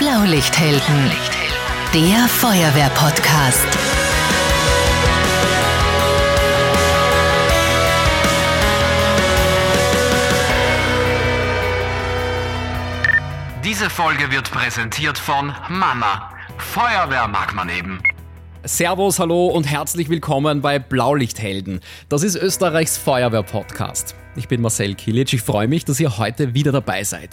Blaulichthelden, der Feuerwehr-Podcast. Diese Folge wird präsentiert von Mama. Feuerwehr mag man eben. Servus, hallo und herzlich willkommen bei Blaulichthelden. Das ist Österreichs Feuerwehr-Podcast. Ich bin Marcel Kilic. Ich freue mich, dass ihr heute wieder dabei seid.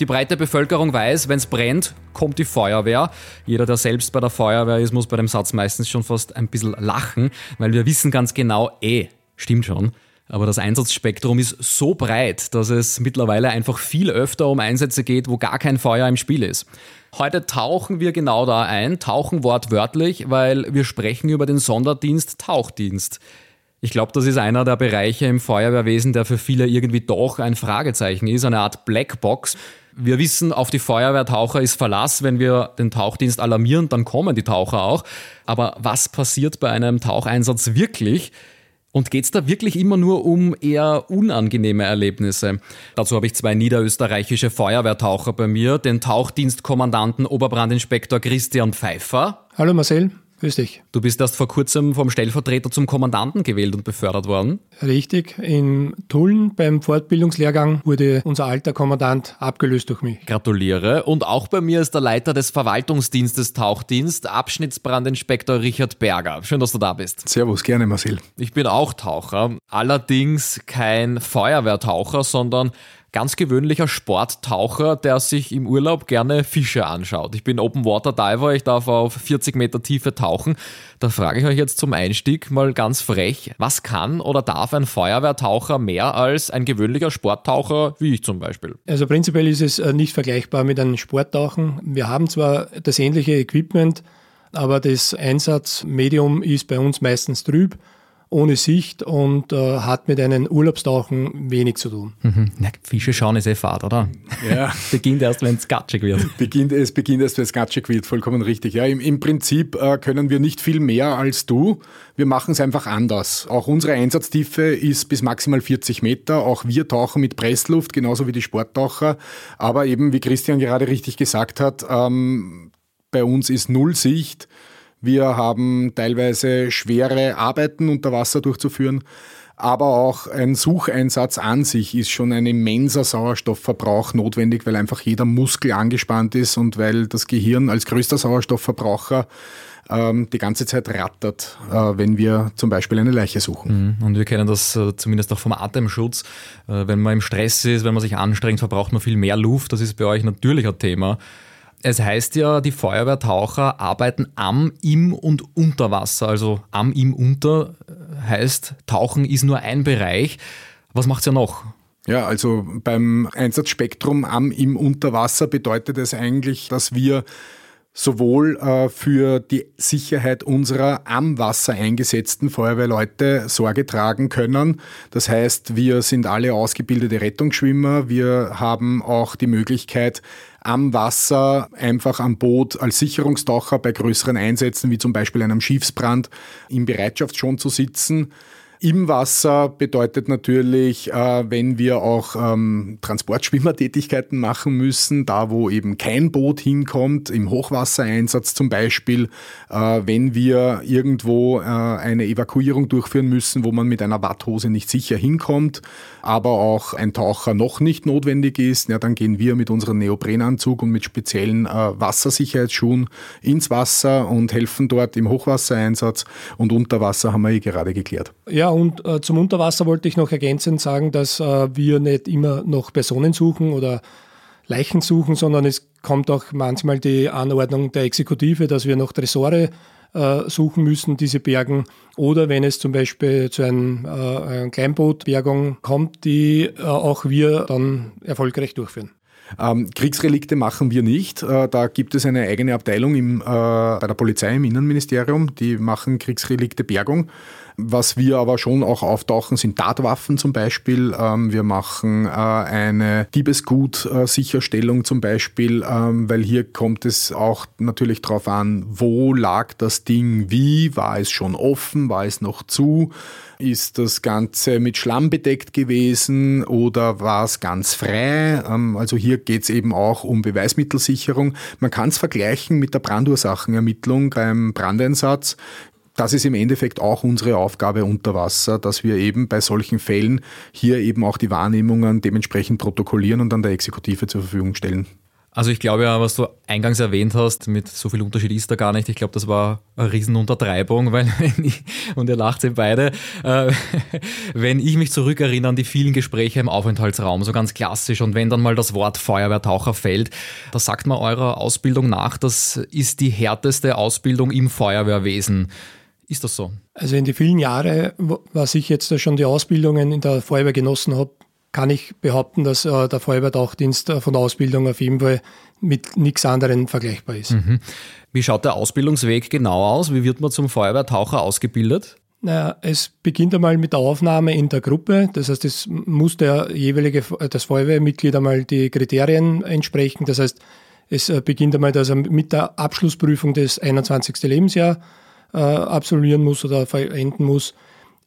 Die breite Bevölkerung weiß, wenn es brennt, kommt die Feuerwehr. Jeder, der selbst bei der Feuerwehr ist, muss bei dem Satz meistens schon fast ein bisschen lachen, weil wir wissen ganz genau, eh, stimmt schon. Aber das Einsatzspektrum ist so breit, dass es mittlerweile einfach viel öfter um Einsätze geht, wo gar kein Feuer im Spiel ist. Heute tauchen wir genau da ein, tauchen wortwörtlich, weil wir sprechen über den Sonderdienst Tauchdienst. Ich glaube, das ist einer der Bereiche im Feuerwehrwesen, der für viele irgendwie doch ein Fragezeichen ist, eine Art Blackbox. Wir wissen, auf die Feuerwehrtaucher ist Verlass. Wenn wir den Tauchdienst alarmieren, dann kommen die Taucher auch. Aber was passiert bei einem Taucheinsatz wirklich? Und geht es da wirklich immer nur um eher unangenehme Erlebnisse? Dazu habe ich zwei niederösterreichische Feuerwehrtaucher bei mir, den Tauchdienstkommandanten Oberbrandinspektor Christian Pfeiffer. Hallo Marcel. Grüß dich. Du bist erst vor kurzem vom Stellvertreter zum Kommandanten gewählt und befördert worden. Richtig. In Tulln beim Fortbildungslehrgang wurde unser alter Kommandant abgelöst durch mich. Gratuliere. Und auch bei mir ist der Leiter des Verwaltungsdienstes Tauchdienst, Abschnittsbrandinspektor Richard Berger. Schön, dass du da bist. Servus, gerne Marcel. Ich bin auch Taucher. Allerdings kein Feuerwehrtaucher, sondern ganz gewöhnlicher Sporttaucher, der sich im Urlaub gerne Fische anschaut. Ich bin Open Water Diver, ich darf auf 40 Meter Tiefe tauchen. Da frage ich euch jetzt zum Einstieg mal ganz frech, was kann oder darf ein Feuerwehrtaucher mehr als ein gewöhnlicher Sporttaucher, wie ich zum Beispiel? Also prinzipiell ist es äh, nicht vergleichbar mit einem Sporttauchen. Wir haben zwar das ähnliche Equipment, aber das Einsatzmedium ist bei uns meistens trüb ohne Sicht und äh, hat mit einem Urlaubstauchen wenig zu tun. Mhm. Ja, Fische schauen ist eh Fahrt, oder? Ja. beginnt erst, wenn es gatschig wird. Beginnt, es beginnt erst, wenn es gatschig wird, vollkommen richtig. Ja, im, im Prinzip äh, können wir nicht viel mehr als du. Wir machen es einfach anders. Auch unsere Einsatztiefe ist bis maximal 40 Meter. Auch wir tauchen mit Pressluft, genauso wie die Sporttaucher. Aber eben, wie Christian gerade richtig gesagt hat, ähm, bei uns ist Null Sicht. Wir haben teilweise schwere Arbeiten unter Wasser durchzuführen. Aber auch ein Sucheinsatz an sich ist schon ein immenser Sauerstoffverbrauch notwendig, weil einfach jeder Muskel angespannt ist und weil das Gehirn als größter Sauerstoffverbraucher ähm, die ganze Zeit rattert, äh, wenn wir zum Beispiel eine Leiche suchen. Mhm. Und wir kennen das äh, zumindest auch vom Atemschutz. Äh, wenn man im Stress ist, wenn man sich anstrengt, verbraucht man viel mehr Luft. Das ist bei euch natürlich ein Thema. Es heißt ja, die Feuerwehrtaucher arbeiten am, im und unter Wasser. Also am, im, unter heißt, Tauchen ist nur ein Bereich. Was macht es ja noch? Ja, also beim Einsatzspektrum am, im, unter Wasser bedeutet es eigentlich, dass wir sowohl äh, für die Sicherheit unserer am Wasser eingesetzten Feuerwehrleute Sorge tragen können. Das heißt, wir sind alle ausgebildete Rettungsschwimmer. Wir haben auch die Möglichkeit, am Wasser einfach am Boot als Sicherungstaucher bei größeren Einsätzen, wie zum Beispiel einem Schiffsbrand, im Bereitschaftsschon zu sitzen. Im Wasser bedeutet natürlich, äh, wenn wir auch ähm, Transportschwimmertätigkeiten machen müssen, da wo eben kein Boot hinkommt, im Hochwassereinsatz zum Beispiel, äh, wenn wir irgendwo äh, eine Evakuierung durchführen müssen, wo man mit einer Watthose nicht sicher hinkommt, aber auch ein Taucher noch nicht notwendig ist, ja, dann gehen wir mit unserem Neoprenanzug und mit speziellen Wassersicherheitsschuhen ins Wasser und helfen dort im Hochwassereinsatz und unter Wasser haben wir eh gerade geklärt. Ja, ja, und äh, zum Unterwasser wollte ich noch ergänzend sagen, dass äh, wir nicht immer noch Personen suchen oder Leichen suchen, sondern es kommt auch manchmal die Anordnung der Exekutive, dass wir noch Tresore äh, suchen müssen, diese bergen. Oder wenn es zum Beispiel zu einem, äh, Kleinbootbergung kommt, die äh, auch wir dann erfolgreich durchführen. Ähm, Kriegsrelikte machen wir nicht. Äh, da gibt es eine eigene Abteilung im, äh, bei der Polizei im Innenministerium, die machen Kriegsrelikte Bergung. Was wir aber schon auch auftauchen, sind Tatwaffen zum Beispiel. Ähm, wir machen äh, eine Diebesgut-Sicherstellung zum Beispiel, ähm, weil hier kommt es auch natürlich darauf an, wo lag das Ding wie, war es schon offen, war es noch zu, ist das Ganze mit Schlamm bedeckt gewesen oder war es ganz frei? Ähm, also hier geht es eben auch um Beweismittelsicherung. Man kann es vergleichen mit der Brandursachenermittlung beim Brandeinsatz das ist im Endeffekt auch unsere Aufgabe unter Wasser, dass wir eben bei solchen Fällen hier eben auch die Wahrnehmungen dementsprechend protokollieren und dann der Exekutive zur Verfügung stellen. Also ich glaube ja, was du eingangs erwähnt hast, mit so viel Unterschied ist da gar nicht. Ich glaube, das war eine Riesenuntertreibung, weil ich, und ihr lacht sie beide, äh, wenn ich mich zurückerinnere an die vielen Gespräche im Aufenthaltsraum, so ganz klassisch, und wenn dann mal das Wort Feuerwehrtaucher fällt, da sagt man eurer Ausbildung nach, das ist die härteste Ausbildung im Feuerwehrwesen. Ist das so? Also in die vielen Jahre, was ich jetzt schon die Ausbildungen in der Feuerwehr genossen habe, kann ich behaupten, dass äh, der Feuerwehrtauchdienst äh, von der Ausbildung auf jeden Fall mit nichts anderem vergleichbar ist. Mhm. Wie schaut der Ausbildungsweg genau aus? Wie wird man zum Feuerwehrtaucher ausgebildet? Naja, es beginnt einmal mit der Aufnahme in der Gruppe. Das heißt, es muss der jeweilige, das Feuerwehrmitglied einmal die Kriterien entsprechen. Das heißt, es äh, beginnt einmal also mit der Abschlussprüfung des 21. Lebensjahr äh, absolvieren muss oder verenden muss.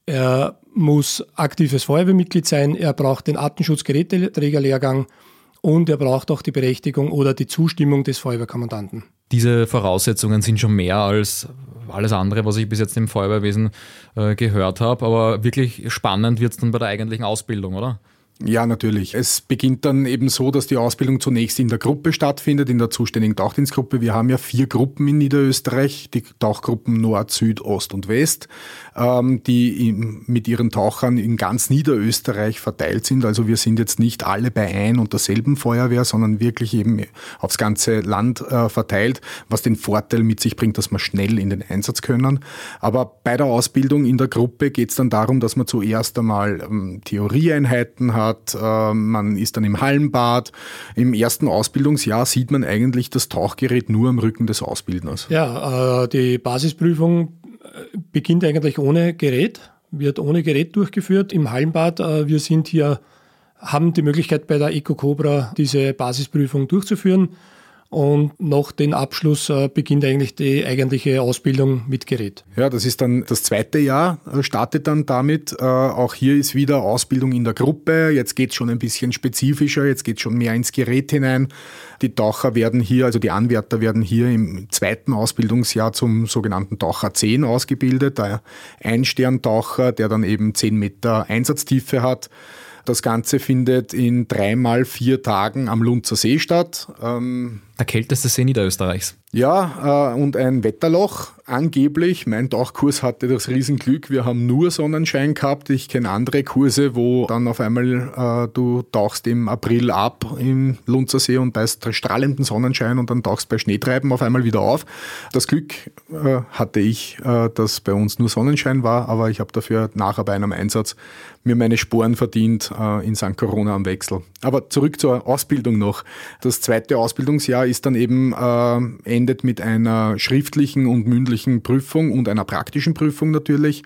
Er muss aktives Feuerwehrmitglied sein, er braucht den Artenschutzgeräteträgerlehrgang und er braucht auch die Berechtigung oder die Zustimmung des Feuerwehrkommandanten. Diese Voraussetzungen sind schon mehr als alles andere, was ich bis jetzt im Feuerwehrwesen äh, gehört habe, aber wirklich spannend wird es dann bei der eigentlichen Ausbildung, oder? Ja, natürlich. Es beginnt dann eben so, dass die Ausbildung zunächst in der Gruppe stattfindet, in der zuständigen Tauchdienstgruppe. Wir haben ja vier Gruppen in Niederösterreich, die Tauchgruppen Nord, Süd, Ost und West, ähm, die mit ihren Tauchern in ganz Niederösterreich verteilt sind. Also wir sind jetzt nicht alle bei ein und derselben Feuerwehr, sondern wirklich eben aufs ganze Land äh, verteilt, was den Vorteil mit sich bringt, dass wir schnell in den Einsatz können. Aber bei der Ausbildung in der Gruppe geht es dann darum, dass man zuerst einmal ähm, Theorieeinheiten hat, hat, äh, man ist dann im Hallenbad. Im ersten Ausbildungsjahr sieht man eigentlich das Tauchgerät nur am Rücken des Ausbildners. Ja, äh, die Basisprüfung äh, beginnt eigentlich ohne Gerät, wird ohne Gerät durchgeführt im Hallenbad. Wir sind hier, haben die Möglichkeit bei der Eco Cobra diese Basisprüfung durchzuführen. Und nach dem Abschluss äh, beginnt eigentlich die eigentliche Ausbildung mit Gerät. Ja, das ist dann das zweite Jahr, äh, startet dann damit. Äh, auch hier ist wieder Ausbildung in der Gruppe. Jetzt geht es schon ein bisschen spezifischer, jetzt geht es schon mehr ins Gerät hinein. Die Taucher werden hier, also die Anwärter werden hier im zweiten Ausbildungsjahr zum sogenannten Taucher 10 ausgebildet. Der Einsterntaucher, der dann eben 10 Meter Einsatztiefe hat. Das Ganze findet in dreimal vier Tagen am Lunzer See statt. Ähm, der kälteste See Niederösterreichs. Ja, äh, und ein Wetterloch angeblich. Mein Tauchkurs hatte das Riesenglück, wir haben nur Sonnenschein gehabt. Ich kenne andere Kurse, wo dann auf einmal äh, du tauchst im April ab im Lunzersee und bei strahlenden Sonnenschein und dann tauchst bei Schneetreiben auf einmal wieder auf. Das Glück äh, hatte ich, äh, dass bei uns nur Sonnenschein war, aber ich habe dafür nachher bei einem Einsatz mir meine Sporen verdient äh, in St. Corona am Wechsel. Aber zurück zur Ausbildung noch. Das zweite Ausbildungsjahr ist dann eben äh, endet mit einer schriftlichen und mündlichen Prüfung und einer praktischen Prüfung natürlich.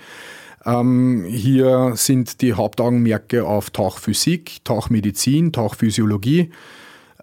Ähm, hier sind die Hauptaugenmerke auf Tauchphysik, Tauchmedizin, Tauchphysiologie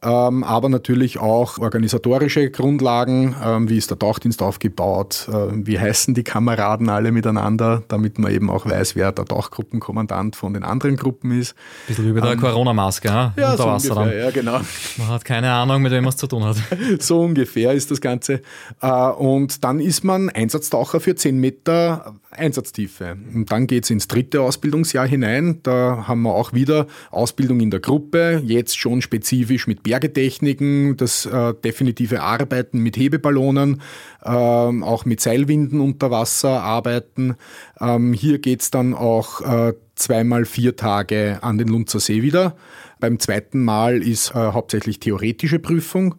ähm, aber natürlich auch organisatorische Grundlagen, ähm, wie ist der Tauchdienst aufgebaut, äh, wie heißen die Kameraden alle miteinander, damit man eben auch weiß, wer der Tauchgruppenkommandant von den anderen Gruppen ist. Ein bisschen wie bei der ähm, Corona-Maske, ja, unter so Wasser ungefähr, dann. Ja, genau. Man hat keine Ahnung, mit wem man es zu tun hat. so ungefähr ist das Ganze. Äh, und dann ist man Einsatztaucher für 10 Meter Einsatztiefe. Und dann geht es ins dritte Ausbildungsjahr hinein. Da haben wir auch wieder Ausbildung in der Gruppe, jetzt schon spezifisch mit Bergetechniken, das äh, definitive Arbeiten mit Hebeballonen, äh, auch mit Seilwinden unter Wasser arbeiten. Ähm, hier geht es dann auch äh, zweimal vier Tage an den Lunzer See wieder. Beim zweiten Mal ist äh, hauptsächlich theoretische Prüfung.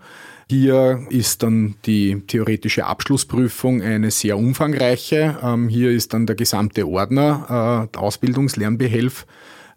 Hier ist dann die theoretische Abschlussprüfung eine sehr umfangreiche. Ähm, hier ist dann der gesamte Ordner, äh, Ausbildungslernbehelf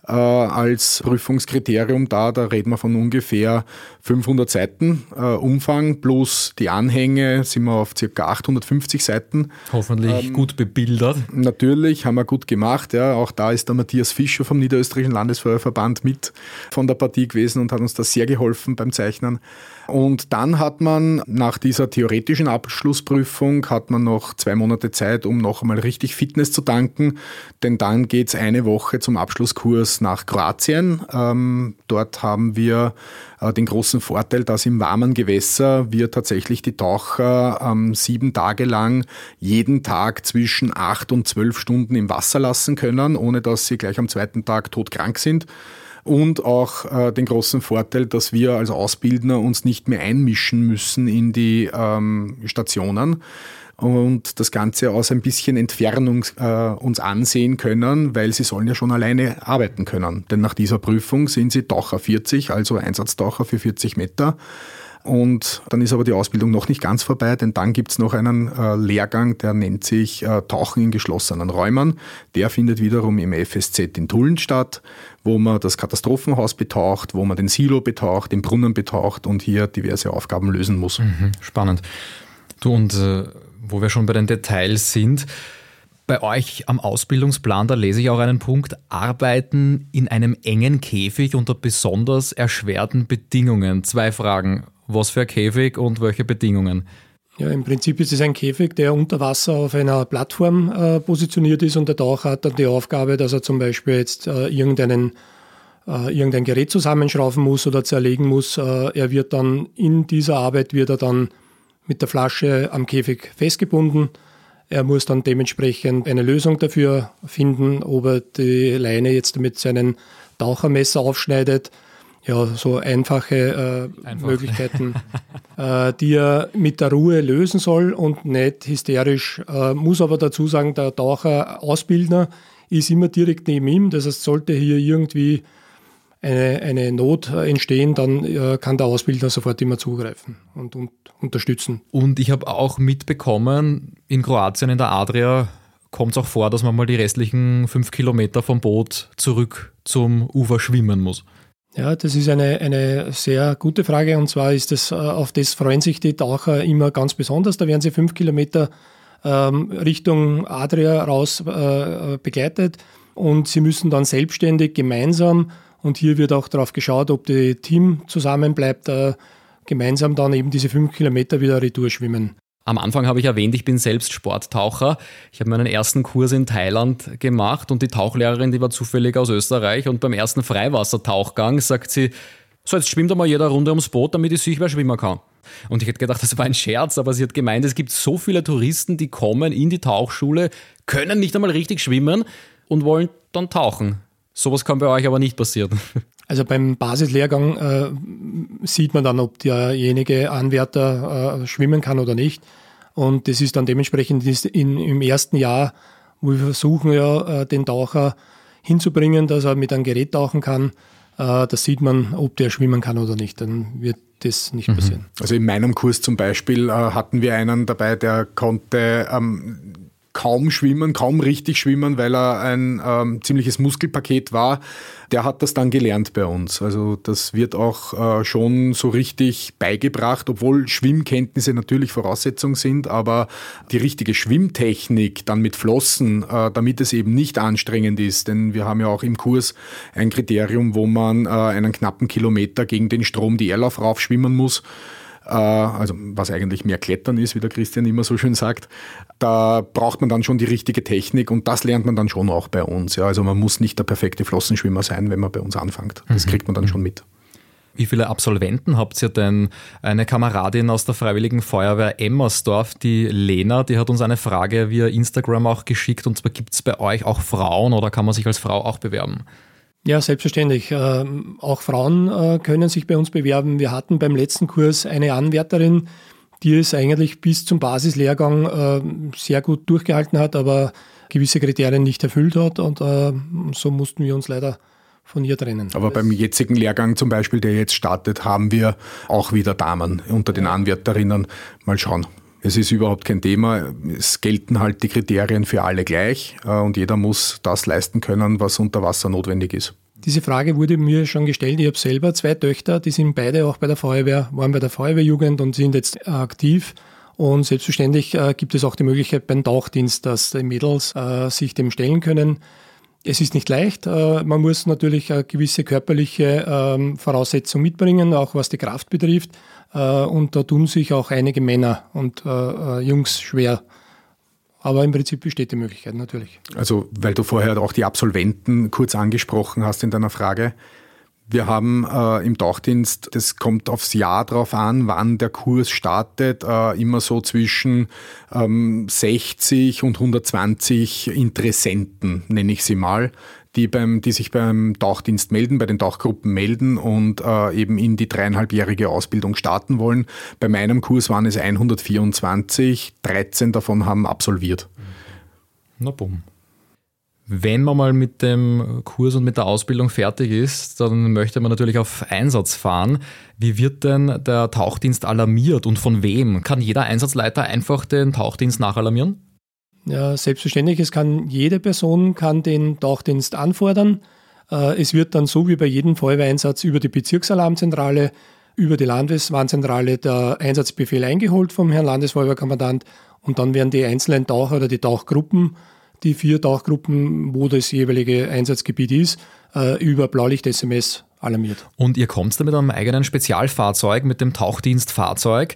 äh, als Prüfungskriterium da. Da reden wir von ungefähr 500 Seiten äh, Umfang plus die Anhänge sind wir auf ca. 850 Seiten. Hoffentlich ähm, gut bebildert. Natürlich, haben wir gut gemacht. Ja. Auch da ist der Matthias Fischer vom Niederösterreichischen Landesfeuerverband mit von der Partie gewesen und hat uns da sehr geholfen beim Zeichnen. Und dann hat man nach dieser theoretischen Abschlussprüfung hat man noch zwei Monate Zeit, um noch einmal richtig Fitness zu tanken, denn dann geht es eine Woche zum Abschlusskurs nach Kroatien. Ähm, dort haben wir äh, den großen Vorteil, dass im warmen Gewässer wir tatsächlich die Taucher ähm, sieben Tage lang jeden Tag zwischen acht und zwölf Stunden im Wasser lassen können, ohne dass sie gleich am zweiten Tag todkrank sind und auch äh, den großen Vorteil, dass wir als Ausbildner uns nicht mehr einmischen müssen in die ähm, Stationen und das Ganze aus ein bisschen Entfernung äh, uns ansehen können, weil sie sollen ja schon alleine arbeiten können. Denn nach dieser Prüfung sind sie Taucher 40, also Einsatztaucher für 40 Meter. Und dann ist aber die Ausbildung noch nicht ganz vorbei, denn dann gibt es noch einen äh, Lehrgang, der nennt sich äh, Tauchen in geschlossenen Räumen. Der findet wiederum im FSZ in Tulln statt, wo man das Katastrophenhaus betaucht, wo man den Silo betaucht, den Brunnen betaucht und hier diverse Aufgaben lösen muss. Mhm, spannend. Du, und äh, wo wir schon bei den Details sind, bei euch am Ausbildungsplan, da lese ich auch einen Punkt, Arbeiten in einem engen Käfig unter besonders erschwerten Bedingungen. Zwei Fragen. Was für ein Käfig und welche Bedingungen? Ja, im Prinzip ist es ein Käfig, der unter Wasser auf einer Plattform äh, positioniert ist und der Taucher hat dann die Aufgabe, dass er zum Beispiel jetzt äh, irgendeinen, äh, irgendein Gerät zusammenschrauben muss oder zerlegen muss. Äh, er wird dann in dieser Arbeit wird er dann mit der Flasche am Käfig festgebunden. Er muss dann dementsprechend eine Lösung dafür finden, ob er die Leine jetzt mit seinem Tauchermesser aufschneidet ja, so einfache äh, Einfach. Möglichkeiten, äh, die er mit der Ruhe lösen soll und nicht hysterisch. Äh, muss aber dazu sagen, der Taucher-Ausbildner ist immer direkt neben ihm. Das heißt, sollte hier irgendwie eine, eine Not entstehen, dann äh, kann der Ausbilder sofort immer zugreifen und, und unterstützen. Und ich habe auch mitbekommen, in Kroatien, in der Adria, kommt es auch vor, dass man mal die restlichen fünf Kilometer vom Boot zurück zum Ufer schwimmen muss. Ja, das ist eine, eine sehr gute Frage und zwar ist das, äh, auf das freuen sich die Taucher immer ganz besonders. Da werden sie fünf Kilometer ähm, Richtung Adria raus äh, begleitet und sie müssen dann selbstständig gemeinsam und hier wird auch darauf geschaut, ob das Team zusammenbleibt, äh, gemeinsam dann eben diese fünf Kilometer wieder retour schwimmen. Am Anfang habe ich erwähnt, ich bin selbst Sporttaucher. Ich habe meinen ersten Kurs in Thailand gemacht und die Tauchlehrerin, die war zufällig aus Österreich und beim ersten Freiwassertauchgang sagt sie, so jetzt schwimmt mal jeder Runde ums Boot, damit ich sicher schwimmen kann. Und ich hätte gedacht, das war ein Scherz, aber sie hat gemeint, es gibt so viele Touristen, die kommen in die Tauchschule, können nicht einmal richtig schwimmen und wollen dann tauchen. Sowas kann bei euch aber nicht passieren. Also beim Basislehrgang äh, sieht man dann, ob derjenige Anwärter äh, schwimmen kann oder nicht. Und das ist dann dementsprechend in, im ersten Jahr, wo wir versuchen ja äh, den Taucher hinzubringen, dass er mit einem Gerät tauchen kann. Äh, das sieht man, ob der schwimmen kann oder nicht. Dann wird das nicht mhm. passieren. Also in meinem Kurs zum Beispiel äh, hatten wir einen dabei, der konnte ähm, kaum schwimmen, kaum richtig schwimmen, weil er ein ähm, ziemliches Muskelpaket war. Der hat das dann gelernt bei uns. Also das wird auch äh, schon so richtig beigebracht, obwohl Schwimmkenntnisse natürlich Voraussetzung sind, aber die richtige Schwimmtechnik dann mit Flossen, äh, damit es eben nicht anstrengend ist, denn wir haben ja auch im Kurs ein Kriterium, wo man äh, einen knappen Kilometer gegen den Strom die Erlauf raufschwimmen muss. Äh, also was eigentlich mehr Klettern ist, wie der Christian immer so schön sagt, da braucht man dann schon die richtige Technik und das lernt man dann schon auch bei uns. Ja. Also man muss nicht der perfekte Flossenschwimmer sein, wenn man bei uns anfängt. Das mhm. kriegt man dann schon mit. Wie viele Absolventen habt ihr denn? Eine Kameradin aus der Freiwilligen Feuerwehr Emmersdorf, die Lena, die hat uns eine Frage via Instagram auch geschickt. Und zwar gibt es bei euch auch Frauen oder kann man sich als Frau auch bewerben? Ja, selbstverständlich. Äh, auch Frauen äh, können sich bei uns bewerben. Wir hatten beim letzten Kurs eine Anwärterin, die es eigentlich bis zum Basislehrgang äh, sehr gut durchgehalten hat, aber gewisse Kriterien nicht erfüllt hat und so mussten wir uns leider von ihr trennen. Aber beim jetzigen Lehrgang zum Beispiel, der jetzt startet, haben wir auch wieder Damen unter den Anwärterinnen. Mal schauen. Es ist überhaupt kein Thema. Es gelten halt die Kriterien für alle gleich und jeder muss das leisten können, was unter Wasser notwendig ist. Diese Frage wurde mir schon gestellt. Ich habe selber zwei Töchter, die sind beide auch bei der Feuerwehr, waren bei der Feuerwehrjugend und sind jetzt aktiv. Und selbstverständlich äh, gibt es auch die Möglichkeit beim Tauchdienst, dass die Mädels äh, sich dem stellen können. Es ist nicht leicht. Äh, man muss natürlich eine gewisse körperliche ähm, Voraussetzung mitbringen, auch was die Kraft betrifft. Äh, und da tun sich auch einige Männer und äh, Jungs schwer. Aber im Prinzip besteht die Möglichkeit natürlich. Also, weil du vorher auch die Absolventen kurz angesprochen hast in deiner Frage. Wir haben äh, im Tauchdienst, das kommt aufs Jahr drauf an, wann der Kurs startet, äh, immer so zwischen ähm, 60 und 120 Interessenten, nenne ich sie mal, die, beim, die sich beim Tauchdienst melden, bei den Tauchgruppen melden und äh, eben in die dreieinhalbjährige Ausbildung starten wollen. Bei meinem Kurs waren es 124, 13 davon haben absolviert. Na bumm. Wenn man mal mit dem Kurs und mit der Ausbildung fertig ist, dann möchte man natürlich auf Einsatz fahren. Wie wird denn der Tauchdienst alarmiert und von wem? Kann jeder Einsatzleiter einfach den Tauchdienst nachalarmieren? Ja, selbstverständlich. Es kann jede Person kann den Tauchdienst anfordern. Äh, es wird dann so wie bei jedem Feuerwehreinsatz über die Bezirksalarmzentrale, über die Landeswarnzentrale der Einsatzbefehl eingeholt vom Herrn Landesfeuerwehrkommandant und dann werden die einzelnen Taucher oder die Tauchgruppen die vier Tauchgruppen, wo das jeweilige Einsatzgebiet ist, äh, über Blaulicht-SMS alarmiert. Und ihr kommt da mit einem eigenen Spezialfahrzeug, mit dem Tauchdienstfahrzeug.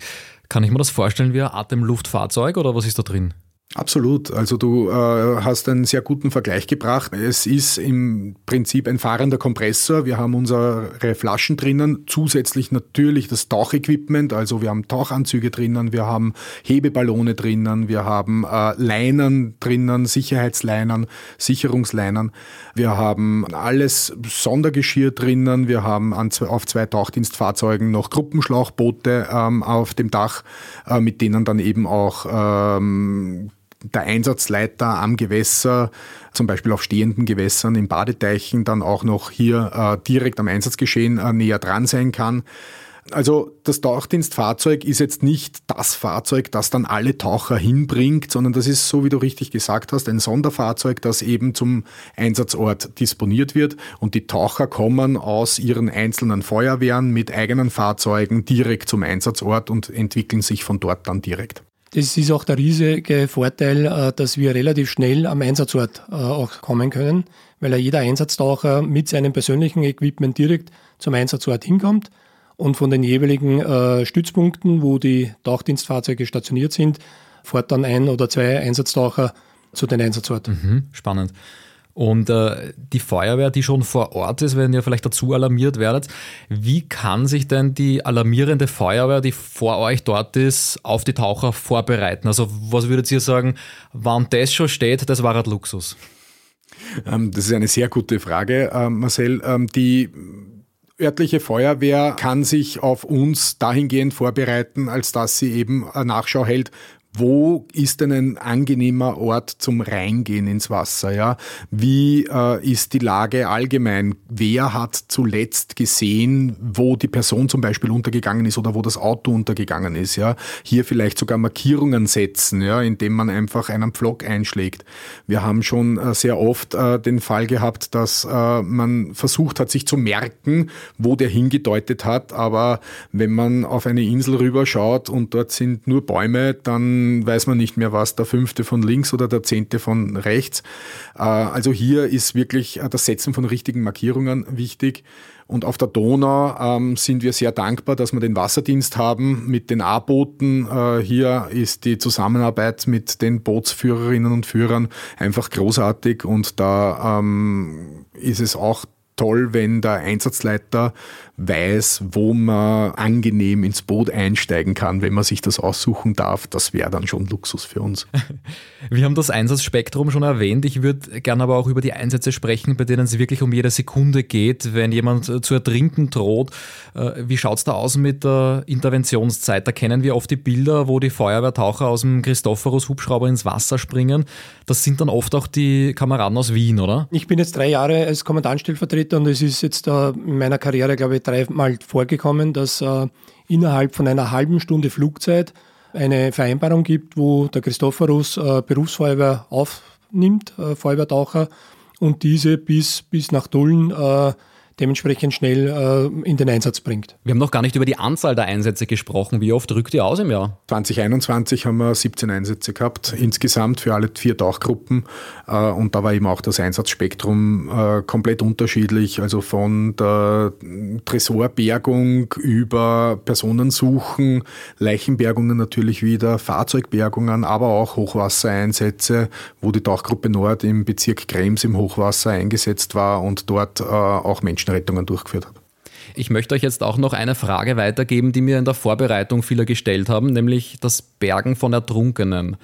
Kann ich mir das vorstellen wie ein Atemluftfahrzeug oder was ist da drin? Absolut. Also du äh, hast einen sehr guten Vergleich gebracht. Es ist im Prinzip ein fahrender Kompressor. Wir haben unsere Flaschen drinnen, zusätzlich natürlich das Tauchequipment. Also wir haben Tauchanzüge drinnen, wir haben Hebeballone drinnen, wir haben äh, Leinen drinnen, Sicherheitsleinern, Sicherungsleinern. Wir haben alles Sondergeschirr drinnen. Wir haben an, auf zwei Tauchdienstfahrzeugen noch Gruppenschlauchboote ähm, auf dem Dach, äh, mit denen dann eben auch ähm, der Einsatzleiter am Gewässer, zum Beispiel auf stehenden Gewässern, in Badeteichen, dann auch noch hier äh, direkt am Einsatzgeschehen äh, näher dran sein kann. Also das Tauchdienstfahrzeug ist jetzt nicht das Fahrzeug, das dann alle Taucher hinbringt, sondern das ist, so wie du richtig gesagt hast, ein Sonderfahrzeug, das eben zum Einsatzort disponiert wird und die Taucher kommen aus ihren einzelnen Feuerwehren mit eigenen Fahrzeugen direkt zum Einsatzort und entwickeln sich von dort dann direkt. Das ist auch der riesige Vorteil, äh, dass wir relativ schnell am Einsatzort äh, auch kommen können, weil ja jeder Einsatztaucher mit seinem persönlichen Equipment direkt zum Einsatzort hinkommt und von den jeweiligen äh, Stützpunkten, wo die Tauchdienstfahrzeuge stationiert sind, fährt dann ein oder zwei Einsatztaucher zu den Einsatzorten. Mhm, spannend. Und äh, die Feuerwehr, die schon vor Ort ist, wenn ihr vielleicht dazu alarmiert werdet, wie kann sich denn die alarmierende Feuerwehr, die vor euch dort ist, auf die Taucher vorbereiten? Also was würdet ihr sagen, wann das schon steht, das war ein Luxus? Ähm, das ist eine sehr gute Frage, ähm, Marcel. Ähm, die örtliche Feuerwehr kann sich auf uns dahingehend vorbereiten, als dass sie eben Nachschau hält, wo ist denn ein angenehmer Ort zum Reingehen ins Wasser? Ja? Wie äh, ist die Lage allgemein? Wer hat zuletzt gesehen, wo die Person zum Beispiel untergegangen ist oder wo das Auto untergegangen ist? Ja? Hier vielleicht sogar Markierungen setzen, ja? indem man einfach einen Pflock einschlägt. Wir haben schon äh, sehr oft äh, den Fall gehabt, dass äh, man versucht hat, sich zu merken, wo der hingedeutet hat, aber wenn man auf eine Insel rüberschaut und dort sind nur Bäume, dann weiß man nicht mehr, was der fünfte von links oder der zehnte von rechts. Äh, also hier ist wirklich äh, das Setzen von richtigen Markierungen wichtig. Und auf der Donau ähm, sind wir sehr dankbar, dass wir den Wasserdienst haben mit den A-Booten. Äh, hier ist die Zusammenarbeit mit den Bootsführerinnen und Führern einfach großartig und da ähm, ist es auch toll, wenn der Einsatzleiter weiß, wo man angenehm ins Boot einsteigen kann, wenn man sich das aussuchen darf. Das wäre dann schon Luxus für uns. Wir haben das Einsatzspektrum schon erwähnt. Ich würde gerne aber auch über die Einsätze sprechen, bei denen es wirklich um jede Sekunde geht, wenn jemand zu ertrinken droht. Äh, wie schaut es da aus mit der Interventionszeit? Da kennen wir oft die Bilder, wo die Feuerwehrtaucher aus dem Christophorus-Hubschrauber ins Wasser springen. Das sind dann oft auch die Kameraden aus Wien, oder? Ich bin jetzt drei Jahre als Kommandantstellvertreter und es ist jetzt in meiner Karriere, glaube ich, dreimal vorgekommen, dass äh, innerhalb von einer halben Stunde Flugzeit eine Vereinbarung gibt, wo der Christophorus äh, Berufsfeuerwehr aufnimmt, äh, Feuerwehrtaucher, und diese bis, bis nach Dullen dementsprechend schnell äh, in den Einsatz bringt. Wir haben noch gar nicht über die Anzahl der Einsätze gesprochen. Wie oft rückt ihr aus im Jahr? 2021 haben wir 17 Einsätze gehabt, insgesamt für alle vier Tauchgruppen. Äh, und da war eben auch das Einsatzspektrum äh, komplett unterschiedlich. Also von der Tresorbergung über Personensuchen, Leichenbergungen natürlich wieder, Fahrzeugbergungen, aber auch Hochwassereinsätze, wo die Tauchgruppe Nord im Bezirk Krems im Hochwasser eingesetzt war und dort äh, auch Menschen Menschenrettungen durchgeführt hat. Ich möchte euch jetzt auch noch eine Frage weitergeben, die mir in der Vorbereitung viele gestellt haben, nämlich das Bergen von Ertrunkenen.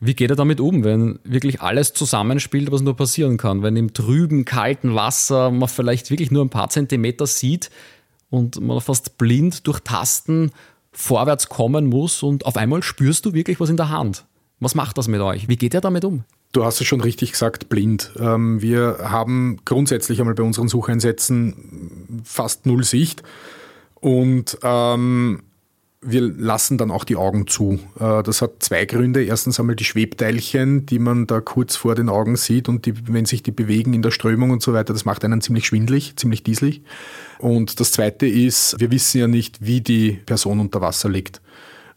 Wie geht er damit um, wenn wirklich alles zusammenspielt, was nur passieren kann? Wenn im trüben, kalten Wasser man vielleicht wirklich nur ein paar Zentimeter sieht und man fast blind durch Tasten vorwärts kommen muss und auf einmal spürst du wirklich was in der Hand. Was macht das mit euch? Wie geht er damit um? Du hast es schon richtig gesagt, blind. Ähm, wir haben grundsätzlich einmal bei unseren Sucheinsätzen fast null Sicht und ähm, wir lassen dann auch die Augen zu. Äh, das hat zwei Gründe. Erstens einmal die Schwebteilchen, die man da kurz vor den Augen sieht und die, wenn sich die bewegen in der Strömung und so weiter, das macht einen ziemlich schwindlig, ziemlich dieselig. Und das zweite ist, wir wissen ja nicht, wie die Person unter Wasser liegt.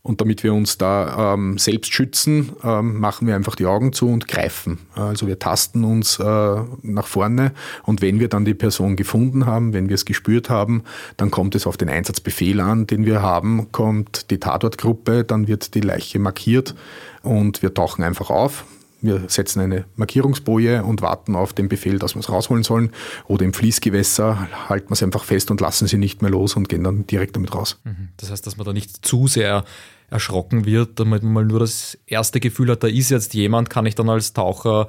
Und damit wir uns da ähm, selbst schützen, ähm, machen wir einfach die Augen zu und greifen. Also wir tasten uns äh, nach vorne und wenn wir dann die Person gefunden haben, wenn wir es gespürt haben, dann kommt es auf den Einsatzbefehl an, den wir haben, kommt die Tatortgruppe, dann wird die Leiche markiert und wir tauchen einfach auf. Wir setzen eine Markierungsboje und warten auf den Befehl, dass wir es rausholen sollen. Oder im Fließgewässer halten wir es einfach fest und lassen sie nicht mehr los und gehen dann direkt damit raus. Mhm. Das heißt, dass man da nicht zu sehr erschrocken wird, damit man mal nur das erste Gefühl hat, da ist jetzt jemand, kann ich dann als Taucher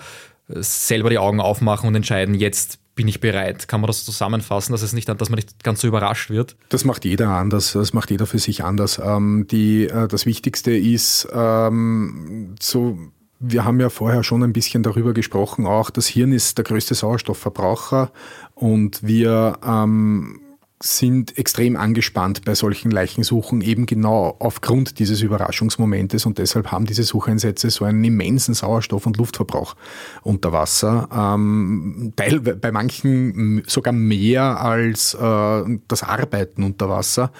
äh, selber die Augen aufmachen und entscheiden, jetzt bin ich bereit. Kann man das zusammenfassen, dass es nicht, dass man nicht ganz so überrascht wird? Das macht jeder anders. Das macht jeder für sich anders. Ähm, die, äh, das Wichtigste ist, ähm, so wir haben ja vorher schon ein bisschen darüber gesprochen, auch das Hirn ist der größte Sauerstoffverbraucher und wir ähm, sind extrem angespannt bei solchen Leichensuchen, eben genau aufgrund dieses Überraschungsmomentes und deshalb haben diese Sucheinsätze so einen immensen Sauerstoff- und Luftverbrauch unter Wasser. Ähm, teil, bei manchen sogar mehr als äh, das Arbeiten unter Wasser.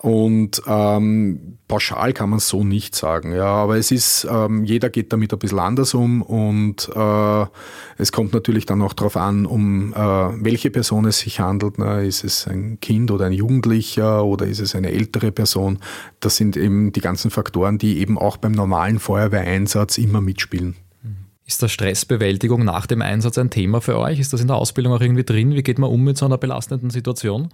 Und ähm, pauschal kann man es so nicht sagen. Ja, aber es ist, ähm, jeder geht damit ein bisschen anders um und äh, es kommt natürlich dann auch darauf an, um äh, welche Person es sich handelt. Ne? Ist es ein Kind oder ein Jugendlicher oder ist es eine ältere Person? Das sind eben die ganzen Faktoren, die eben auch beim normalen Feuerwehreinsatz immer mitspielen. Ist der Stressbewältigung nach dem Einsatz ein Thema für euch? Ist das in der Ausbildung auch irgendwie drin? Wie geht man um mit so einer belastenden Situation?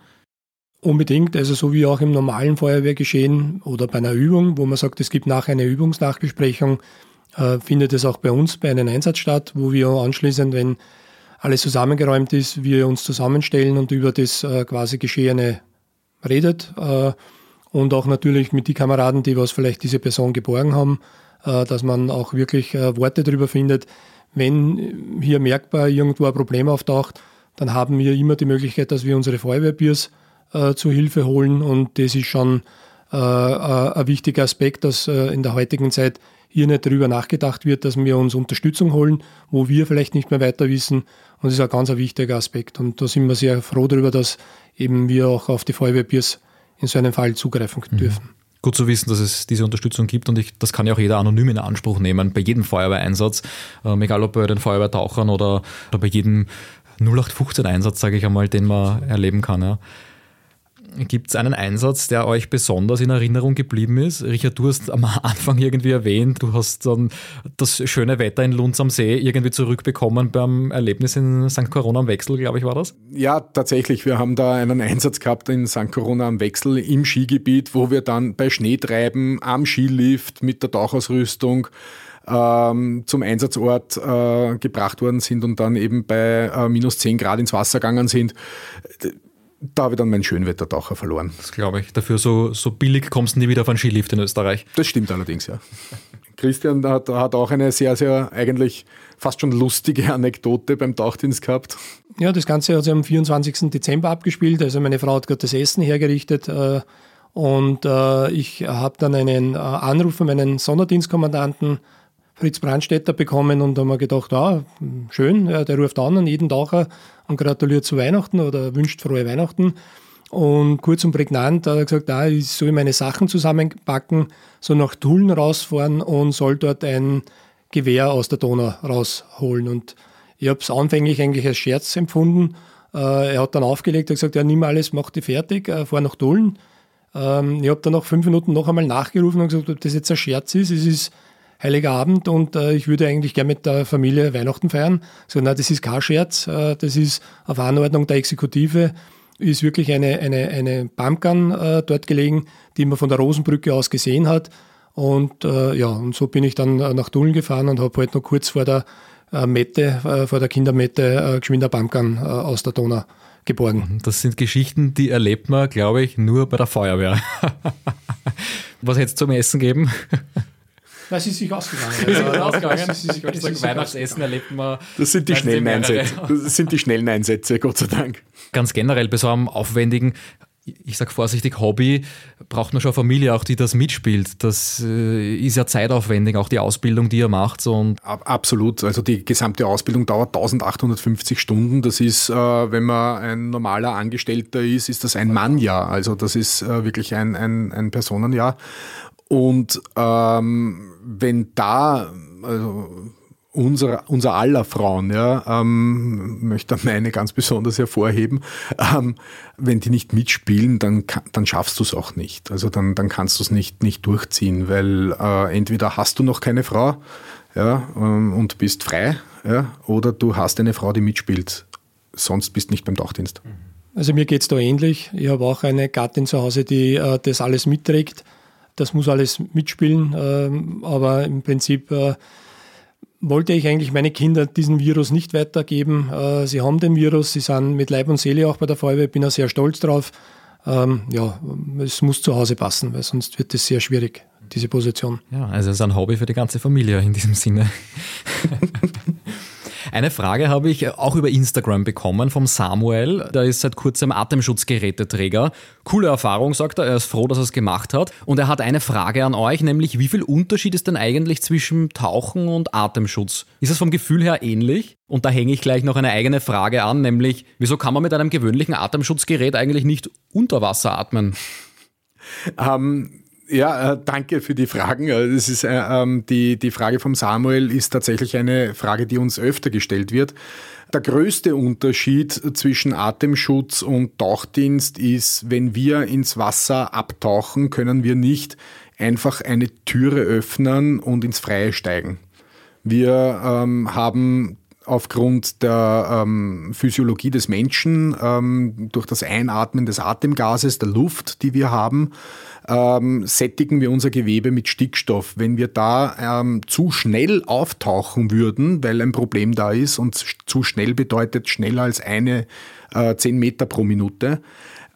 Unbedingt, also so wie auch im normalen Feuerwehrgeschehen oder bei einer Übung, wo man sagt, es gibt nachher eine Übungsnachbesprechung, äh, findet es auch bei uns bei einem Einsatz statt, wo wir anschließend, wenn alles zusammengeräumt ist, wir uns zusammenstellen und über das äh, quasi Geschehene redet äh, und auch natürlich mit den Kameraden, die was vielleicht diese Person geborgen haben, äh, dass man auch wirklich äh, Worte darüber findet. Wenn hier merkbar irgendwo ein Problem auftaucht, dann haben wir immer die Möglichkeit, dass wir unsere Feuerwehrbiers äh, zu Hilfe holen. Und das ist schon äh, äh, ein wichtiger Aspekt, dass äh, in der heutigen Zeit hier nicht darüber nachgedacht wird, dass wir uns Unterstützung holen, wo wir vielleicht nicht mehr weiter wissen. Und das ist ein ganz ein wichtiger Aspekt. Und da sind wir sehr froh darüber, dass eben wir auch auf die Feuerwehrbiers in so einem Fall zugreifen mhm. dürfen. Gut zu wissen, dass es diese Unterstützung gibt und ich, das kann ja auch jeder anonym in Anspruch nehmen, bei jedem Feuerwehreinsatz, ähm, egal ob bei den Feuerwehrtauchern oder, oder bei jedem 0815-Einsatz, sage ich einmal, den man erleben kann. Ja. Gibt es einen Einsatz, der euch besonders in Erinnerung geblieben ist? Richard, du hast am Anfang irgendwie erwähnt, du hast dann das schöne Wetter in Lunds am See irgendwie zurückbekommen beim Erlebnis in St. Corona am Wechsel, glaube ich, war das? Ja, tatsächlich. Wir haben da einen Einsatz gehabt in St. Corona am Wechsel im Skigebiet, wo wir dann bei Schneetreiben am Skilift mit der Tauchausrüstung ähm, zum Einsatzort äh, gebracht worden sind und dann eben bei äh, minus 10 Grad ins Wasser gegangen sind da habe ich dann meinen Schönwettertaucher verloren. Das glaube ich. Dafür so, so billig kommst du nie wieder auf einen Skilift in Österreich. Das stimmt allerdings, ja. Christian hat, hat auch eine sehr, sehr eigentlich fast schon lustige Anekdote beim Tauchdienst gehabt. Ja, das Ganze hat sich am 24. Dezember abgespielt. Also meine Frau hat gerade das Essen hergerichtet äh, und äh, ich habe dann einen äh, Anruf von meinem Sonderdienstkommandanten Fritz Brandstätter bekommen und haben wir gedacht, ah, schön, der ruft an jeden Tag und gratuliert zu Weihnachten oder wünscht frohe Weihnachten. Und kurz und prägnant hat er gesagt, ah, ich soll meine Sachen zusammenpacken, so nach Tulln rausfahren und soll dort ein Gewehr aus der Donau rausholen. Und ich habe es anfänglich eigentlich als Scherz empfunden. Äh, er hat dann aufgelegt, hat gesagt, ja, nimm alles, mach die fertig, äh, fahr nach Tulln. Ähm, ich habe dann nach fünf Minuten noch einmal nachgerufen und gesagt, ob das jetzt ein Scherz ist. Es ist Heiliger Abend und äh, ich würde eigentlich gerne mit der Familie Weihnachten feiern. So, na, das ist kein Scherz, äh, das ist auf Anordnung der Exekutive, ist wirklich eine, eine, eine Pumpgun äh, dort gelegen, die man von der Rosenbrücke aus gesehen hat. Und äh, ja, und so bin ich dann äh, nach Dullen gefahren und habe halt noch kurz vor der äh, Mette, vor der Kindermette, äh, geschwinder Pumpgun aus der Donau geborgen. Das sind Geschichten, die erlebt man, glaube ich, nur bei der Feuerwehr. Was hätte es zum Essen geben? Nein, sie ist sich ausgegangen. Sie ist ausgegangen. Sie ist sich Weihnachtsessen erlebt man. Das sind die schnellen Einsätze. Das sind die schnellen Einsätze, Gott sei Dank. Ganz generell bei so einem aufwendigen ich sage vorsichtig, Hobby, braucht man schon eine Familie auch, die das mitspielt. Das äh, ist ja zeitaufwendig, auch die Ausbildung, die ihr macht. Und Absolut. Also die gesamte Ausbildung dauert 1850 Stunden. Das ist, äh, wenn man ein normaler Angestellter ist, ist das ein Mannjahr. Also das ist äh, wirklich ein, ein, ein Personenjahr. Und ähm, wenn da, also unser, unser aller Frauen, ja, ähm, möchte meine ganz besonders hervorheben, ähm, wenn die nicht mitspielen, dann, dann schaffst du es auch nicht. Also dann, dann kannst du es nicht, nicht durchziehen, weil äh, entweder hast du noch keine Frau ja, ähm, und bist frei, ja, oder du hast eine Frau, die mitspielt. Sonst bist du nicht beim Dachdienst. Also mir geht es da ähnlich. Ich habe auch eine Gattin zu Hause, die äh, das alles mitträgt. Das muss alles mitspielen, ähm, aber im Prinzip äh, wollte ich eigentlich meine Kinder diesen Virus nicht weitergeben. Äh, sie haben den Virus, sie sind mit Leib und Seele auch bei der Feuerwehr, bin auch sehr stolz drauf. Ähm, ja, es muss zu Hause passen, weil sonst wird es sehr schwierig, diese Position. Ja, also es ist ein Hobby für die ganze Familie in diesem Sinne. Eine Frage habe ich auch über Instagram bekommen vom Samuel. Der ist seit kurzem Atemschutzgeräteträger. Coole Erfahrung, sagt er. Er ist froh, dass er es gemacht hat. Und er hat eine Frage an euch, nämlich wie viel Unterschied ist denn eigentlich zwischen Tauchen und Atemschutz? Ist es vom Gefühl her ähnlich? Und da hänge ich gleich noch eine eigene Frage an, nämlich wieso kann man mit einem gewöhnlichen Atemschutzgerät eigentlich nicht unter Wasser atmen? Ähm, ja, äh, danke für die Fragen. Äh, das ist, äh, ähm, die, die Frage vom Samuel ist tatsächlich eine Frage, die uns öfter gestellt wird. Der größte Unterschied zwischen Atemschutz und Tauchdienst ist, wenn wir ins Wasser abtauchen, können wir nicht einfach eine Türe öffnen und ins Freie steigen. Wir ähm, haben aufgrund der ähm, Physiologie des Menschen, ähm, durch das Einatmen des Atemgases, der Luft, die wir haben, ähm, sättigen wir unser Gewebe mit Stickstoff. Wenn wir da ähm, zu schnell auftauchen würden, weil ein Problem da ist und zu schnell bedeutet schneller als eine äh, 10 Meter pro Minute,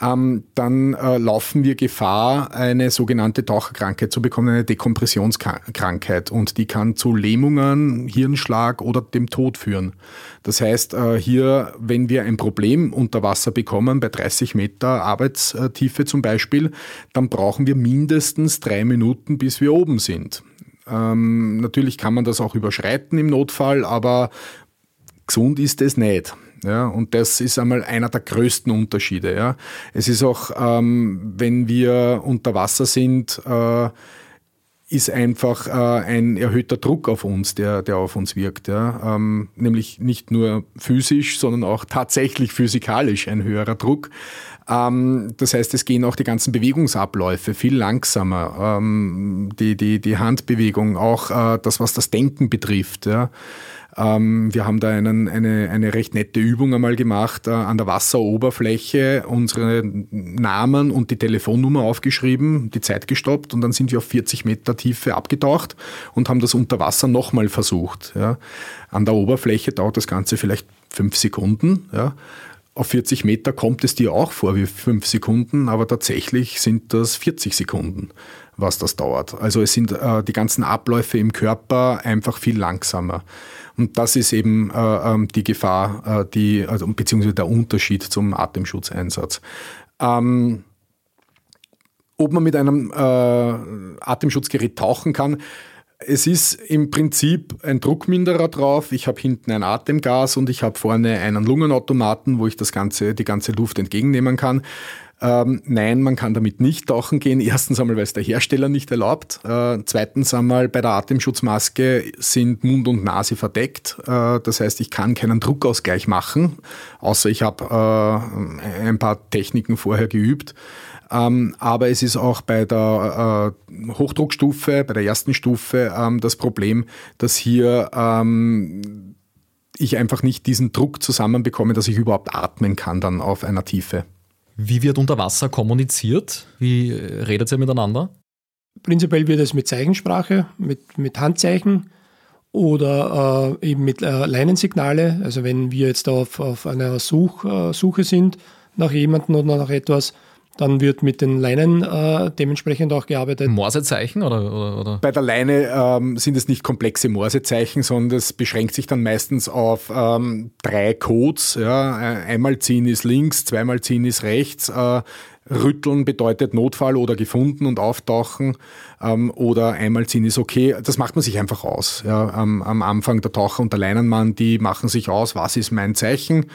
ähm, dann äh, laufen wir Gefahr, eine sogenannte Taucherkrankheit zu bekommen, eine Dekompressionskrankheit. Und die kann zu Lähmungen, Hirnschlag oder dem Tod führen. Das heißt, äh, hier, wenn wir ein Problem unter Wasser bekommen, bei 30 Meter Arbeitstiefe zum Beispiel, dann brauchen wir mindestens drei Minuten, bis wir oben sind. Ähm, natürlich kann man das auch überschreiten im Notfall, aber gesund ist es nicht. Ja, und das ist einmal einer der größten Unterschiede. Ja. Es ist auch, ähm, wenn wir unter Wasser sind, äh, ist einfach äh, ein erhöhter Druck auf uns, der, der auf uns wirkt. Ja. Ähm, nämlich nicht nur physisch, sondern auch tatsächlich physikalisch ein höherer Druck. Ähm, das heißt, es gehen auch die ganzen Bewegungsabläufe viel langsamer. Ähm, die, die, die Handbewegung, auch äh, das, was das Denken betrifft. Ja. Ähm, wir haben da einen, eine, eine recht nette Übung einmal gemacht, äh, an der Wasseroberfläche unsere Namen und die Telefonnummer aufgeschrieben, die Zeit gestoppt und dann sind wir auf 40 Meter Tiefe abgetaucht und haben das unter Wasser nochmal versucht. Ja. An der Oberfläche dauert das Ganze vielleicht fünf Sekunden. Ja. Auf 40 Meter kommt es dir auch vor wie fünf Sekunden, aber tatsächlich sind das 40 Sekunden, was das dauert. Also es sind äh, die ganzen Abläufe im Körper einfach viel langsamer. Und das ist eben äh, ähm, die Gefahr, äh, die, also, beziehungsweise der Unterschied zum Atemschutzeinsatz. Ähm, ob man mit einem äh, Atemschutzgerät tauchen kann, Es ist im Prinzip ein Druckminderer drauf. Ich habe hinten ein Atemgas und ich habe vorne einen Lungenautomaten, wo ich das ganze, die ganze Luft entgegennehmen kann. Ähm, nein, man kann damit nicht tauchen gehen. Erstens einmal, weil es der Hersteller nicht erlaubt. Äh, zweitens einmal, bei der Atemschutzmaske sind Mund und Nase verdeckt. Äh, das heißt, ich kann keinen Druckausgleich machen, außer ich habe äh, ein paar Techniken vorher geübt. Ähm, aber es ist auch bei der äh, Hochdruckstufe, bei der ersten Stufe, ähm, das Problem, dass hier ähm, ich einfach nicht diesen Druck zusammenbekomme, dass ich überhaupt atmen kann dann auf einer Tiefe. Wie wird unter Wasser kommuniziert? Wie redet ihr miteinander? Prinzipiell wird es mit Zeichensprache, mit, mit Handzeichen oder äh, eben mit äh, Leinensignale. Also wenn wir jetzt auf, auf einer Such, äh, Suche sind nach jemandem oder nach etwas, dann wird mit den Leinen äh, dementsprechend auch gearbeitet. Morsezeichen oder, oder, oder? Bei der Leine ähm, sind es nicht komplexe Morsezeichen, sondern es beschränkt sich dann meistens auf ähm, drei Codes. Ja. Einmal ziehen ist links, zweimal ziehen ist rechts. Äh, Rütteln bedeutet Notfall oder gefunden und auftauchen ähm, oder einmal ziehen ist okay. Das macht man sich einfach aus. Ja, am, am, Anfang der Taucher und der Leinenmann, die machen sich aus, was ist mein Zeichen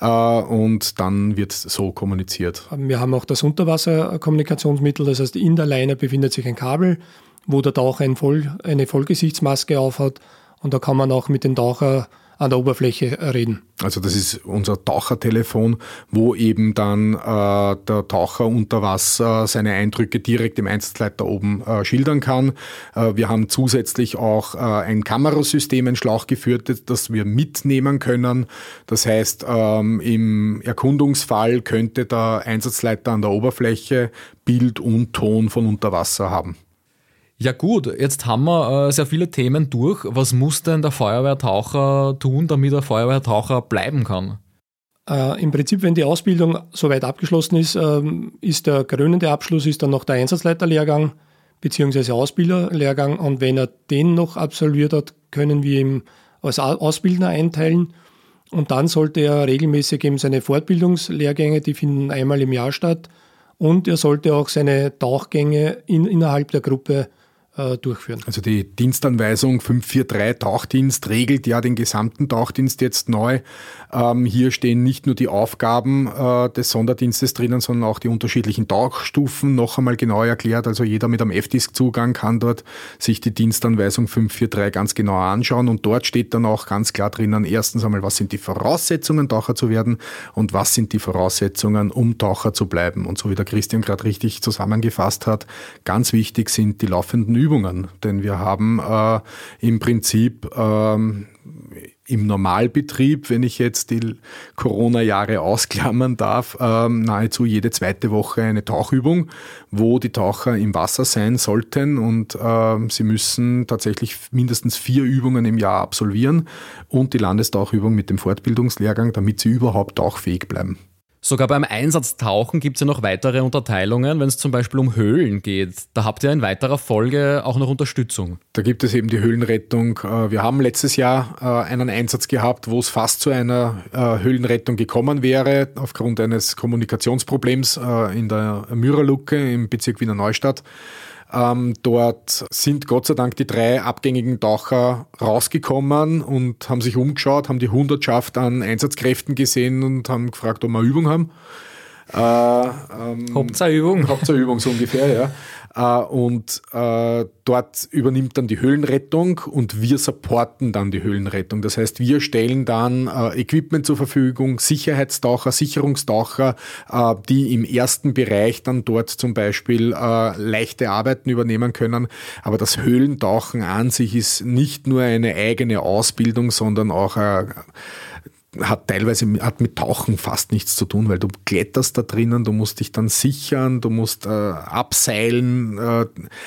äh, und dann wird so kommuniziert. Wir haben auch das Unterwasserkommunikationsmittel, das heißt in der Leine befindet sich ein Kabel, wo der Taucher ein Voll, eine Vollgesichtsmaske aufhat und da kann man auch mit dem Taucher an der Oberfläche reden. Also das ist unser Tauchertelefon, wo eben dann äh, der Taucher unter Wasser seine Eindrücke direkt im Einsatzleiter oben äh, schildern kann. Äh, wir haben zusätzlich auch äh, ein Kamerasystem, ein Schlauch geführt, das wir mitnehmen können. Das heißt, ähm, im Erkundungsfall könnte der Einsatzleiter an der Oberfläche Bild und Ton von unter Wasser haben. Ja gut, jetzt haben wir äh, sehr viele Themen durch. Was muss denn der Feuerwehrtaucher tun, damit er Feuerwehrtaucher bleiben kann? Äh, Im Prinzip, wenn die Ausbildung soweit abgeschlossen ist, ähm, ist der krönende Abschluss ist dann noch der Einsatzleiterlehrgang bzw. Ausbilderlehrgang und wenn er den noch absolviert hat, können wir ihn als Ausbildner einteilen und dann sollte er regelmäßig eben seine Fortbildungslehrgänge, die finden einmal im Jahr statt und er sollte auch seine Tauchgänge in, innerhalb der Gruppe äh, durchführen. Also die Dienstanweisung 543 Tauchdienst regelt ja den gesamten Tauchdienst jetzt neu. Ähm, hier stehen nicht nur die Aufgaben äh, des Sonderdienstes drinnen, sondern auch die unterschiedlichen Tauchstufen noch einmal genau erklärt. Also jeder mit einem F-Disk-Zugang kann dort sich die Dienstanweisung 543 ganz genau anschauen und dort steht dann auch ganz klar drinnen, erstens einmal, was sind die Voraussetzungen, Taucher zu werden und was sind die Voraussetzungen, um Taucher zu bleiben. Und so wie der Christian gerade richtig zusammengefasst hat, ganz wichtig sind die laufenden Übungen Übungen, denn wir haben äh, im Prinzip ähm, im Normalbetrieb, wenn ich jetzt die Corona-Jahre ausklammern darf, ähm, nahezu jede zweite Woche eine Tauchübung, wo die Taucher im Wasser sein sollten und ähm, sie müssen tatsächlich mindestens vier Übungen im Jahr absolvieren und die Landestauchübung mit dem Fortbildungslehrgang, damit sie überhaupt tauchfähig bleiben. Sogar beim Einsatztauchen gibt es ja noch weitere Unterteilungen, wenn es zum Beispiel um Höhlen geht. Da habt ihr in weiterer Folge auch noch Unterstützung. Da gibt es eben die Höhlenrettung. Äh, wir haben letztes Jahr äh, einen Einsatz gehabt, wo es fast zu einer äh, Höhlenrettung gekommen wäre, aufgrund eines Kommunikationsproblems in der Myrerlucke im Bezirk Wiener Neustadt. Ähm, dort sind Gott sei Dank die drei abgängigen Taucher rausgekommen und haben sich umgeschaut, haben die Hundertschaft an Einsatzkräften gesehen und haben gefragt, ob wir Übung haben. Äh, ähm, Hauptsache-Übung. Hauptsache-Übung so ungefähr, ja. Äh, und äh, dort übernimmt dann die Höhlenrettung und wir supporten dann die Höhlenrettung. Das heißt, wir stellen dann äh, Equipment zur Verfügung, Sicherheitstaucher, Sicherungstaucher, die im ersten Bereich dann dort zum Beispiel leichte Arbeiten übernehmen können. Aber das Höhlentauchen an sich ist nicht nur eine eigene Ausbildung, sondern auch äh, hat teilweise hat mit Tauchen fast nichts zu tun, weil du kletterst da drinnen, du musst dich dann sichern, du musst äh, abseilen, äh,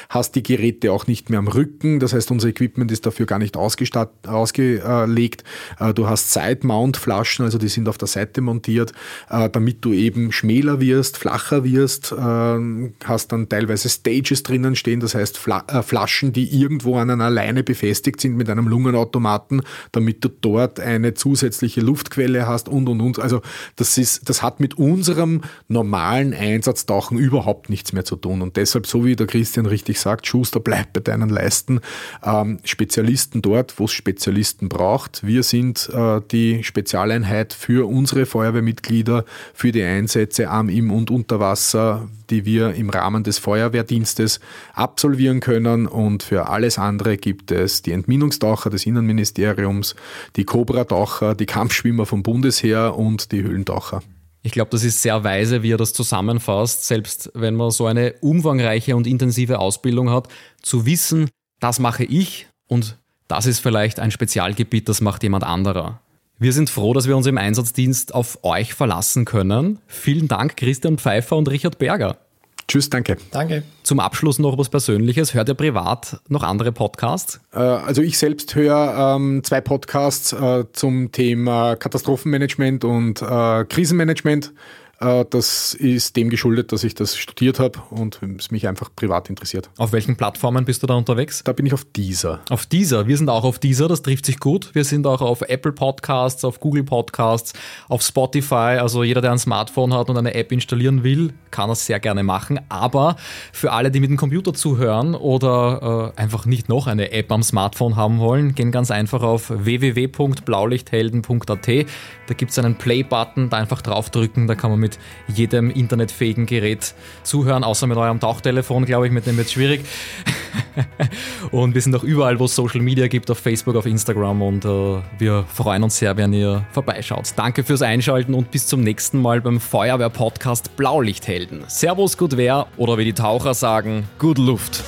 hast die Geräte auch nicht mehr am Rücken, das heißt unser Equipment ist dafür gar nicht ausgelegt. Äh, du hast Side-Mount-Flaschen, also die sind auf der Seite montiert, äh, damit du eben schmäler wirst, flacher wirst, äh, hast dann teilweise Stages drinnen stehen, das heißt Fla äh, Flaschen, die irgendwo an einer Leine befestigt sind mit einem Lungenautomaten, damit du dort eine zusätzliche Luftquelle hast und und und. Also das ist, das hat mit unserem normalen Einsatztauchen überhaupt nichts mehr zu tun. Und deshalb, so wie der Christian richtig sagt, Schuster, bleib bei deinen Leisten. Ähm, Spezialisten dort, wo es Spezialisten braucht. Wir sind äh, die Spezialeinheit für unsere Feuerwehrmitglieder, für die Einsätze am, im und unter Wasser, die wir im Rahmen des Feuerwehrdienstes absolvieren können. Und für alles andere gibt es die Entminungstaucher des Innenministeriums, die Cobra-Taucher, die Kampfschwimmer vom Bundesheer und die Höhlentaucher. Ich glaube, das ist sehr weise, wie er das zusammenfasst, selbst wenn man so eine umfangreiche und intensive Ausbildung hat, zu wissen, das mache ich und das ist vielleicht ein Spezialgebiet, das macht jemand anderer. Wir sind froh, dass wir uns im Einsatzdienst auf euch verlassen können. Vielen Dank, Christian Pfeiffer und Richard Berger. Tschüss, danke. Danke. Zum Abschluss noch was Persönliches. Hört ihr privat noch andere Podcasts? Äh, also ich selbst höre ähm, zwei Podcasts äh, zum Thema Katastrophenmanagement und äh, Krisenmanagement. Äh, das ist dem geschuldet, dass ich das studiert habe und es mich einfach privat interessiert. Auf welchen Plattformen bist du da unterwegs? Da bin ich auf dieser. Auf dieser. Wir sind auch auf dieser, das trifft sich gut. Wir sind auch auf Apple Podcasts, auf Google Podcasts, auf Spotify. Also jeder, der ein Smartphone hat und eine App installieren will, kann das sehr gerne machen. Aber für alle, die mit dem Computer zuhören oder äh, einfach nicht noch eine App am Smartphone haben wollen, gehen ganz einfach auf www.blaulichthelden.at. Da gibt es einen Play-Button, da einfach draufdrücken, da kann man mit mit jedem internetfähigen Gerät zuhören, außer mit eurem Tauchtelefon, glaube ich, mit dem wird es schwierig. und wir sind auch überall, wo es Social Media gibt, auf Facebook, auf Instagram und äh, wir freuen uns sehr, wenn ihr vorbeischaut. Danke fürs Einschalten und bis zum nächsten Mal beim Feuerwehr-Podcast Blaulichthelden. Servus, gut wer oder wie die Taucher sagen, gut Luft.